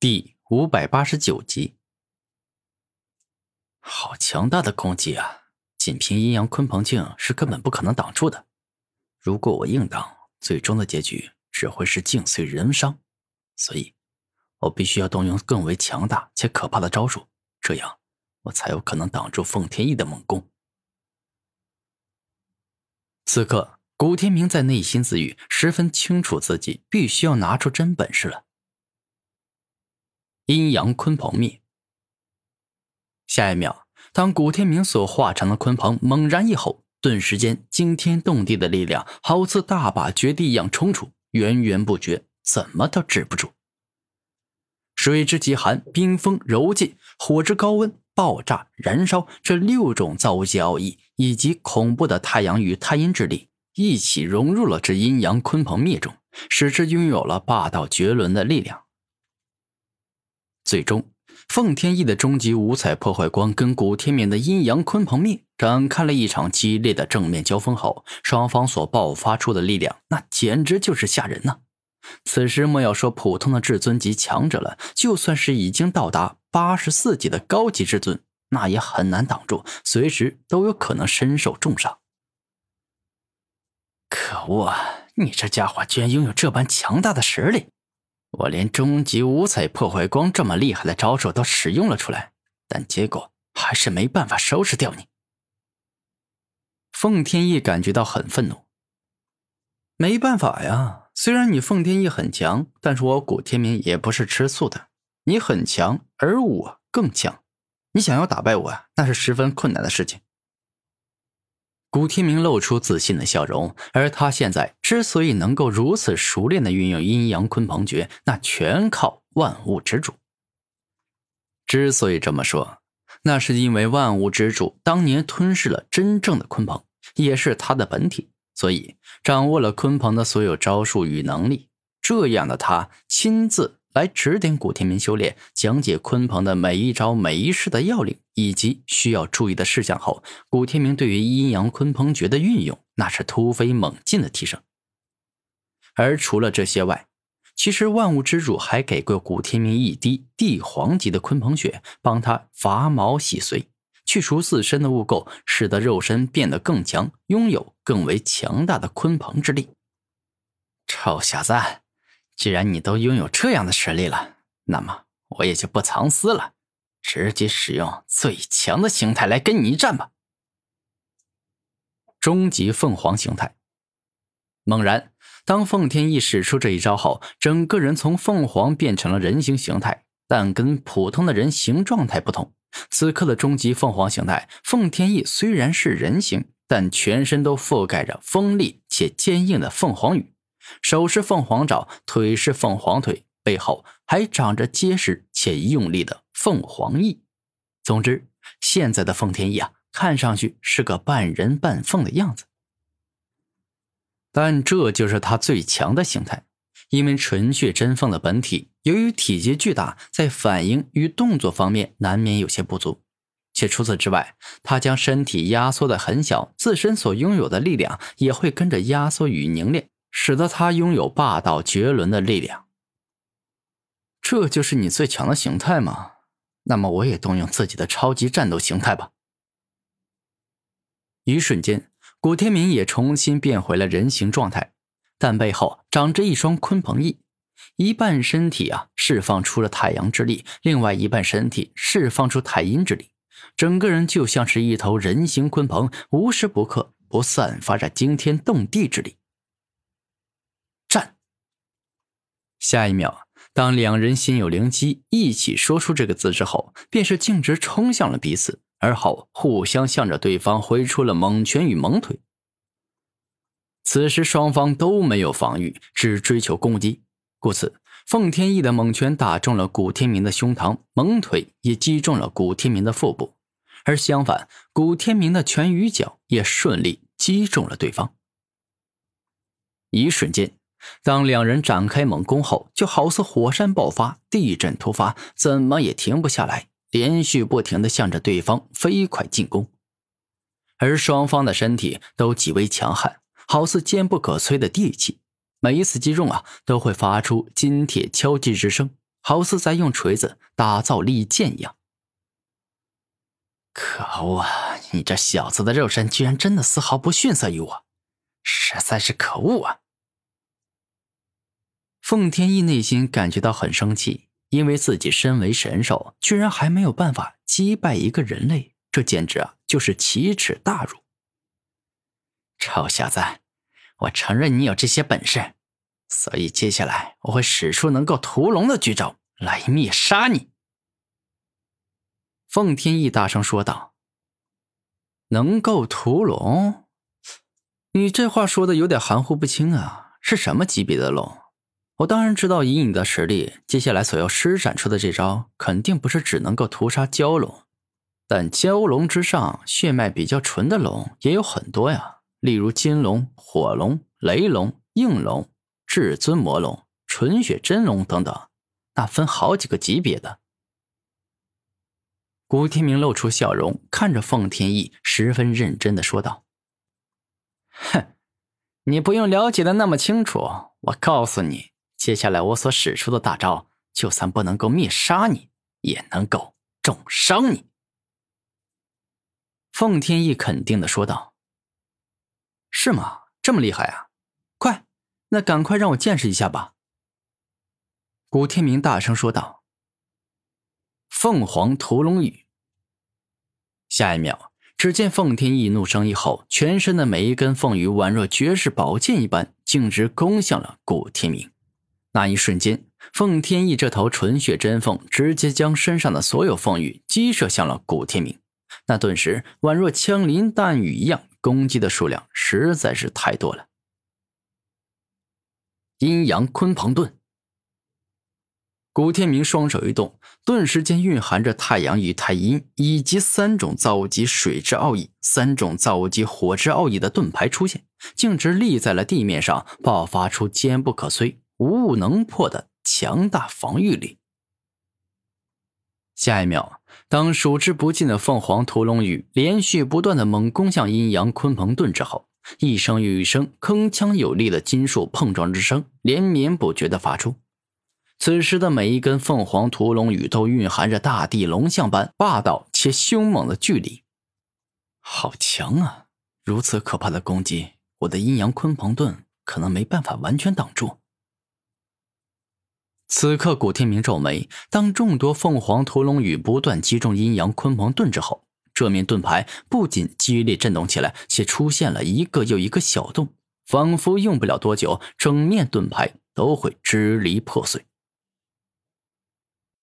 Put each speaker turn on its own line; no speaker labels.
第五百八十九集，好强大的攻击啊！仅凭阴阳鲲鹏镜是根本不可能挡住的。如果我硬挡，最终的结局只会是镜碎人伤。所以，我必须要动用更为强大且可怕的招数，这样我才有可能挡住凤天翼的猛攻。此刻，古天明在内心自语，十分清楚自己必须要拿出真本事了。阴阳鲲鹏灭。下一秒，当古天明所化成的鲲鹏猛然一吼，顿时间惊天动地的力量好似大把绝地一样冲出，源源不绝，怎么都止不住。水之极寒，冰封柔劲，火之高温，爆炸燃烧，这六种造物极奥义以及恐怖的太阳与太阴之力一起融入了这阴阳鲲鹏灭中，使之拥有了霸道绝伦的力量。最终，奉天翼的终极五彩破坏光跟古天明的阴阳鲲鹏灭展开了一场激烈的正面交锋后，双方所爆发出的力量，那简直就是吓人呐！此时莫要说普通的至尊级强者了，就算是已经到达八十四级的高级至尊，那也很难挡住，随时都有可能身受重伤。可恶啊！你这家伙居然拥有这般强大的实力！我连终极五彩破坏光这么厉害的招数都使用了出来，但结果还是没办法收拾掉你。凤天翼感觉到很愤怒。没办法呀，虽然你凤天翼很强，但是我古天明也不是吃素的。你很强，而我更强，你想要打败我，那是十分困难的事情。古天明露出自信的笑容，而他现在之所以能够如此熟练的运用阴阳鲲鹏诀，那全靠万物之主。之所以这么说，那是因为万物之主当年吞噬了真正的鲲鹏，也是他的本体，所以掌握了鲲鹏的所有招数与能力。这样的他亲自。来指点古天明修炼，讲解鲲鹏的每一招每一式的要领以及需要注意的事项后，古天明对于阴阳鲲鹏诀的运用那是突飞猛进的提升。而除了这些外，其实万物之主还给过古天明一滴帝皇级的鲲鹏血，帮他伐毛洗髓，去除自身的污垢，使得肉身变得更强，拥有更为强大的鲲鹏之力。臭小子！既然你都拥有这样的实力了，那么我也就不藏私了，直接使用最强的形态来跟你一战吧。终极凤凰形态。猛然，当凤天翼使出这一招后，整个人从凤凰变成了人形形态，但跟普通的人形状态不同。此刻的终极凤凰形态，凤天翼虽然是人形，但全身都覆盖着锋利且坚硬的凤凰羽。手是凤凰爪，腿是凤凰腿，背后还长着结实且用力的凤凰翼。总之，现在的凤天翼啊，看上去是个半人半凤的样子。但这就是他最强的形态，因为纯血真凤的本体由于体积巨大，在反应与动作方面难免有些不足。且除此之外，他将身体压缩的很小，自身所拥有的力量也会跟着压缩与凝练。使得他拥有霸道绝伦的力量。这就是你最强的形态吗？那么我也动用自己的超级战斗形态吧。一瞬间，古天明也重新变回了人形状态，但背后长着一双鲲鹏翼，一半身体啊释放出了太阳之力，另外一半身体释放出太阴之力，整个人就像是一头人形鲲鹏，无时不刻不散发着惊天动地之力。下一秒，当两人心有灵犀，一起说出这个字之后，便是径直冲向了彼此，而后互相向着对方挥出了猛拳与猛腿。此时双方都没有防御，只追求攻击，故此凤天翼的猛拳打中了古天明的胸膛，猛腿也击中了古天明的腹部，而相反，古天明的拳与脚也顺利击中了对方。一瞬间。当两人展开猛攻后，就好似火山爆发、地震突发，怎么也停不下来，连续不停的向着对方飞快进攻。而双方的身体都极为强悍，好似坚不可摧的地气，每一次击中啊，都会发出金铁敲击之声，好似在用锤子打造利剑一样。可恶啊！你这小子的肉身居然真的丝毫不逊色于我，实在是可恶啊！凤天翼内心感觉到很生气，因为自己身为神兽，居然还没有办法击败一个人类，这简直啊就是奇耻大辱！臭小子，我承认你有这些本事，所以接下来我会使出能够屠龙的绝招来灭杀你。凤天翼大声说道：“能够屠龙？你这话说的有点含糊不清啊！是什么级别的龙？我当然知道，以你的实力，接下来所要施展出的这招，肯定不是只能够屠杀蛟龙。但蛟龙之上，血脉比较纯的龙也有很多呀，例如金龙、火龙、雷龙、应龙、至尊魔龙、纯血真龙等等，那分好几个级别的。”古天明露出笑容，看着凤天翼，十分认真的说道：“哼，你不用了解的那么清楚。我告诉你，接下来我所使出的大招，就算不能够灭杀你，也能够重伤你。”凤天翼肯定的说道：“是吗？这么厉害啊！快，那赶快让我见识一下吧。”古天明大声说道。凤凰屠龙羽。下一秒，只见凤天翼怒声一吼，全身的每一根凤羽宛若绝世宝剑一般，径直攻向了古天明。那一瞬间，凤天翼这头纯血真凤直接将身上的所有凤羽击射向了古天明。那顿时宛若枪林弹雨一样，攻击的数量实在是太多了。阴阳鲲鹏盾。古天明双手一动，顿时间蕴含着太阳与太阴以及三种造物级水之奥义、三种造物级火之奥义的盾牌出现，径直立在了地面上，爆发出坚不可摧、无物能破的强大防御力。下一秒，当数之不尽的凤凰屠龙羽连续不断的猛攻向阴阳鲲鹏盾之后，一声又一声铿锵有力的金属碰撞之声连绵不绝的发出。此时的每一根凤凰屠龙羽都蕴含着大地龙象般霸道且凶猛的巨力，好强啊！如此可怕的攻击，我的阴阳鲲鹏盾可能没办法完全挡住。此刻，古天明皱眉，当众多凤凰屠龙羽不断击中阴阳鲲鹏盾之后，这面盾牌不仅激烈震动起来，且出现了一个又一个小洞，仿佛用不了多久，整面盾牌都会支离破碎。